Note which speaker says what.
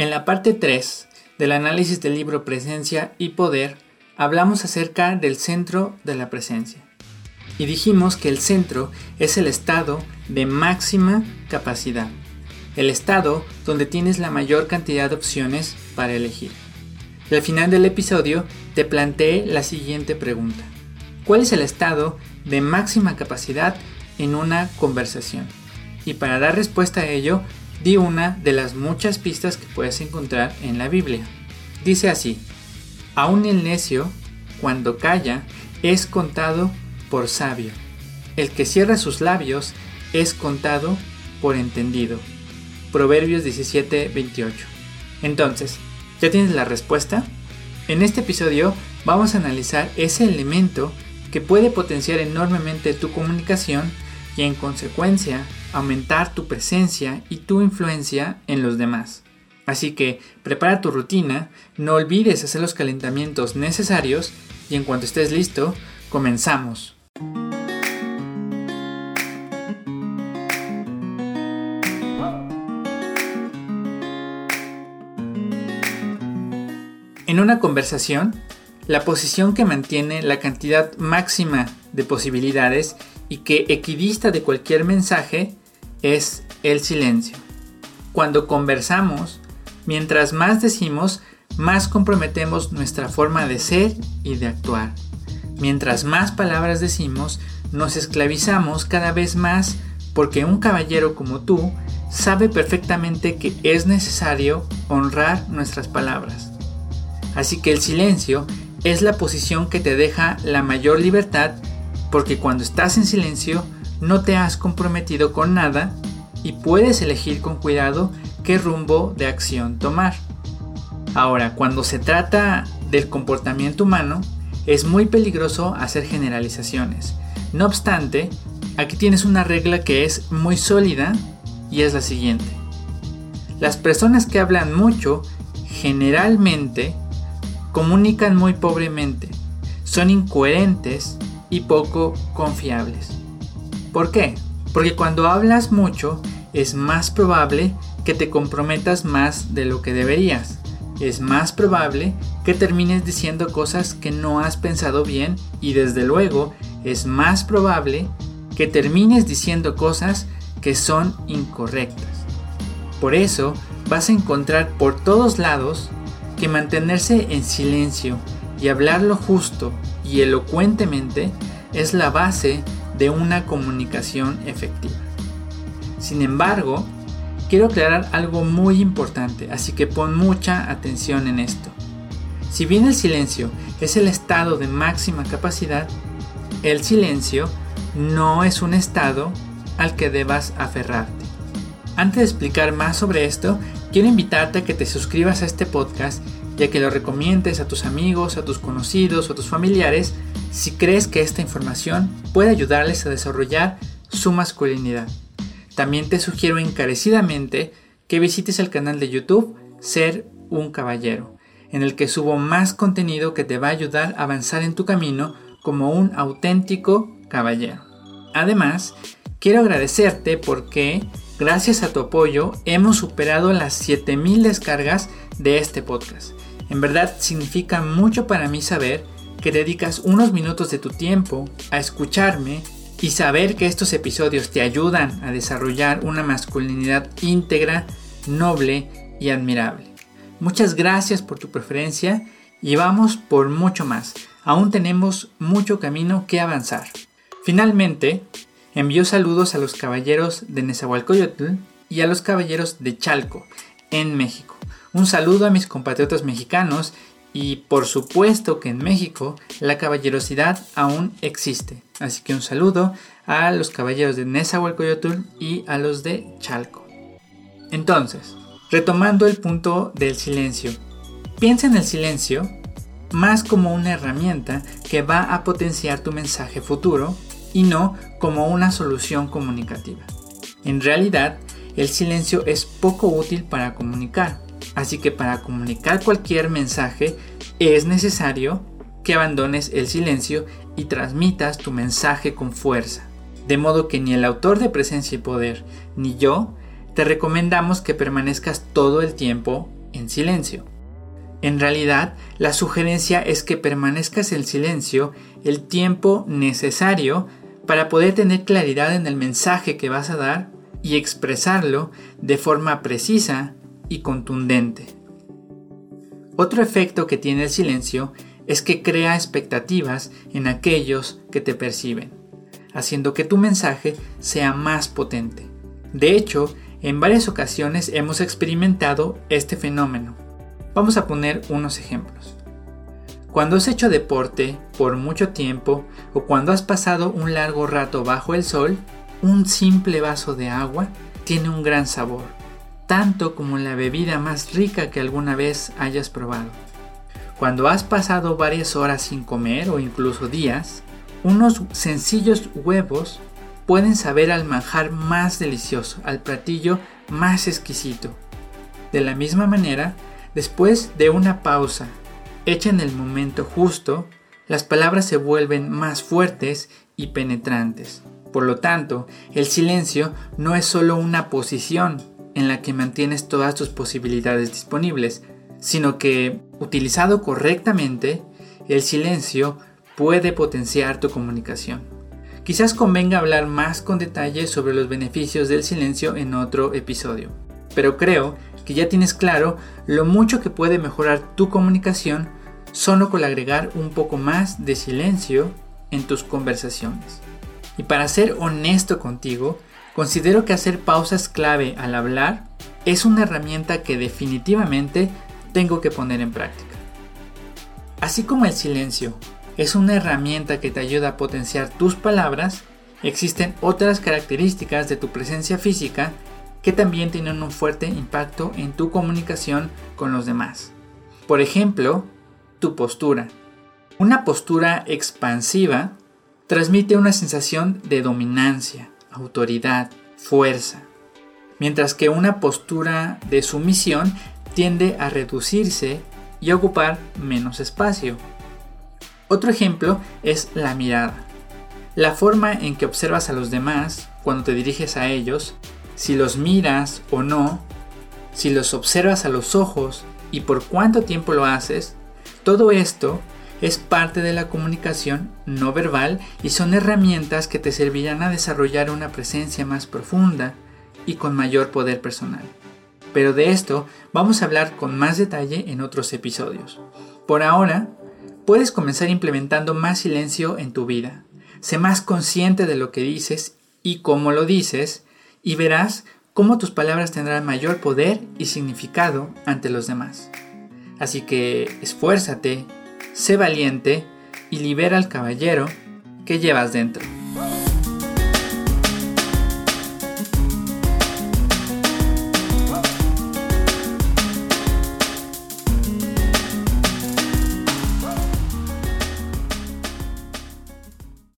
Speaker 1: En la parte 3 del análisis del libro Presencia y Poder, hablamos acerca del centro de la presencia. Y dijimos que el centro es el estado de máxima capacidad, el estado donde tienes la mayor cantidad de opciones para elegir. Y al final del episodio te planteé la siguiente pregunta. ¿Cuál es el estado de máxima capacidad en una conversación? Y para dar respuesta a ello, di una de las muchas pistas que puedes encontrar en la Biblia. Dice así, aún el necio, cuando calla, es contado por sabio. El que cierra sus labios es contado por entendido. Proverbios 17, 28. Entonces, ¿ya tienes la respuesta? En este episodio vamos a analizar ese elemento que puede potenciar enormemente tu comunicación y en consecuencia aumentar tu presencia y tu influencia en los demás. Así que prepara tu rutina, no olvides hacer los calentamientos necesarios y en cuanto estés listo, comenzamos. En una conversación, la posición que mantiene la cantidad máxima de posibilidades y que equidista de cualquier mensaje es el silencio. Cuando conversamos, mientras más decimos, más comprometemos nuestra forma de ser y de actuar. Mientras más palabras decimos, nos esclavizamos cada vez más porque un caballero como tú sabe perfectamente que es necesario honrar nuestras palabras. Así que el silencio es la posición que te deja la mayor libertad porque cuando estás en silencio no te has comprometido con nada y puedes elegir con cuidado qué rumbo de acción tomar. Ahora, cuando se trata del comportamiento humano, es muy peligroso hacer generalizaciones. No obstante, aquí tienes una regla que es muy sólida y es la siguiente. Las personas que hablan mucho generalmente comunican muy pobremente, son incoherentes y poco confiables. ¿Por qué? Porque cuando hablas mucho es más probable que te comprometas más de lo que deberías. Es más probable que termines diciendo cosas que no has pensado bien y desde luego es más probable que termines diciendo cosas que son incorrectas. Por eso vas a encontrar por todos lados que mantenerse en silencio y hablar lo justo y elocuentemente es la base de una comunicación efectiva. Sin embargo, quiero aclarar algo muy importante, así que pon mucha atención en esto. Si bien el silencio es el estado de máxima capacidad, el silencio no es un estado al que debas aferrarte. Antes de explicar más sobre esto, quiero invitarte a que te suscribas a este podcast y a que lo recomiendes a tus amigos, a tus conocidos a tus familiares si crees que esta información puede ayudarles a desarrollar su masculinidad. También te sugiero encarecidamente que visites el canal de YouTube Ser un Caballero, en el que subo más contenido que te va a ayudar a avanzar en tu camino como un auténtico caballero. Además, quiero agradecerte porque Gracias a tu apoyo hemos superado las 7000 descargas de este podcast. En verdad significa mucho para mí saber que dedicas unos minutos de tu tiempo a escucharme y saber que estos episodios te ayudan a desarrollar una masculinidad íntegra, noble y admirable. Muchas gracias por tu preferencia y vamos por mucho más. Aún tenemos mucho camino que avanzar. Finalmente, envió saludos a los caballeros de Nezahualcóyotl y a los caballeros de Chalco, en México. Un saludo a mis compatriotas mexicanos y por supuesto que en México la caballerosidad aún existe. Así que un saludo a los caballeros de Nezahualcóyotl y a los de Chalco. Entonces, retomando el punto del silencio. Piensa en el silencio más como una herramienta que va a potenciar tu mensaje futuro y no como una solución comunicativa. En realidad, el silencio es poco útil para comunicar, así que para comunicar cualquier mensaje es necesario que abandones el silencio y transmitas tu mensaje con fuerza. De modo que ni el autor de Presencia y Poder ni yo te recomendamos que permanezcas todo el tiempo en silencio. En realidad, la sugerencia es que permanezcas en silencio el tiempo necesario para poder tener claridad en el mensaje que vas a dar y expresarlo de forma precisa y contundente. Otro efecto que tiene el silencio es que crea expectativas en aquellos que te perciben, haciendo que tu mensaje sea más potente. De hecho, en varias ocasiones hemos experimentado este fenómeno. Vamos a poner unos ejemplos. Cuando has hecho deporte por mucho tiempo o cuando has pasado un largo rato bajo el sol, un simple vaso de agua tiene un gran sabor, tanto como la bebida más rica que alguna vez hayas probado. Cuando has pasado varias horas sin comer o incluso días, unos sencillos huevos pueden saber al manjar más delicioso, al platillo más exquisito. De la misma manera, después de una pausa hecha en el momento justo, las palabras se vuelven más fuertes y penetrantes. Por lo tanto, el silencio no es solo una posición en la que mantienes todas tus posibilidades disponibles, sino que, utilizado correctamente, el silencio puede potenciar tu comunicación. Quizás convenga hablar más con detalle sobre los beneficios del silencio en otro episodio, pero creo que ya tienes claro lo mucho que puede mejorar tu comunicación solo con agregar un poco más de silencio en tus conversaciones. Y para ser honesto contigo, considero que hacer pausas clave al hablar es una herramienta que definitivamente tengo que poner en práctica. Así como el silencio es una herramienta que te ayuda a potenciar tus palabras, existen otras características de tu presencia física que también tienen un fuerte impacto en tu comunicación con los demás. Por ejemplo, tu postura. Una postura expansiva transmite una sensación de dominancia, autoridad, fuerza, mientras que una postura de sumisión tiende a reducirse y a ocupar menos espacio. Otro ejemplo es la mirada. La forma en que observas a los demás cuando te diriges a ellos, si los miras o no, si los observas a los ojos y por cuánto tiempo lo haces, todo esto es parte de la comunicación no verbal y son herramientas que te servirán a desarrollar una presencia más profunda y con mayor poder personal. Pero de esto vamos a hablar con más detalle en otros episodios. Por ahora, puedes comenzar implementando más silencio en tu vida. Sé más consciente de lo que dices y cómo lo dices y verás cómo tus palabras tendrán mayor poder y significado ante los demás. Así que esfuérzate sé valiente y libera al caballero que llevas dentro.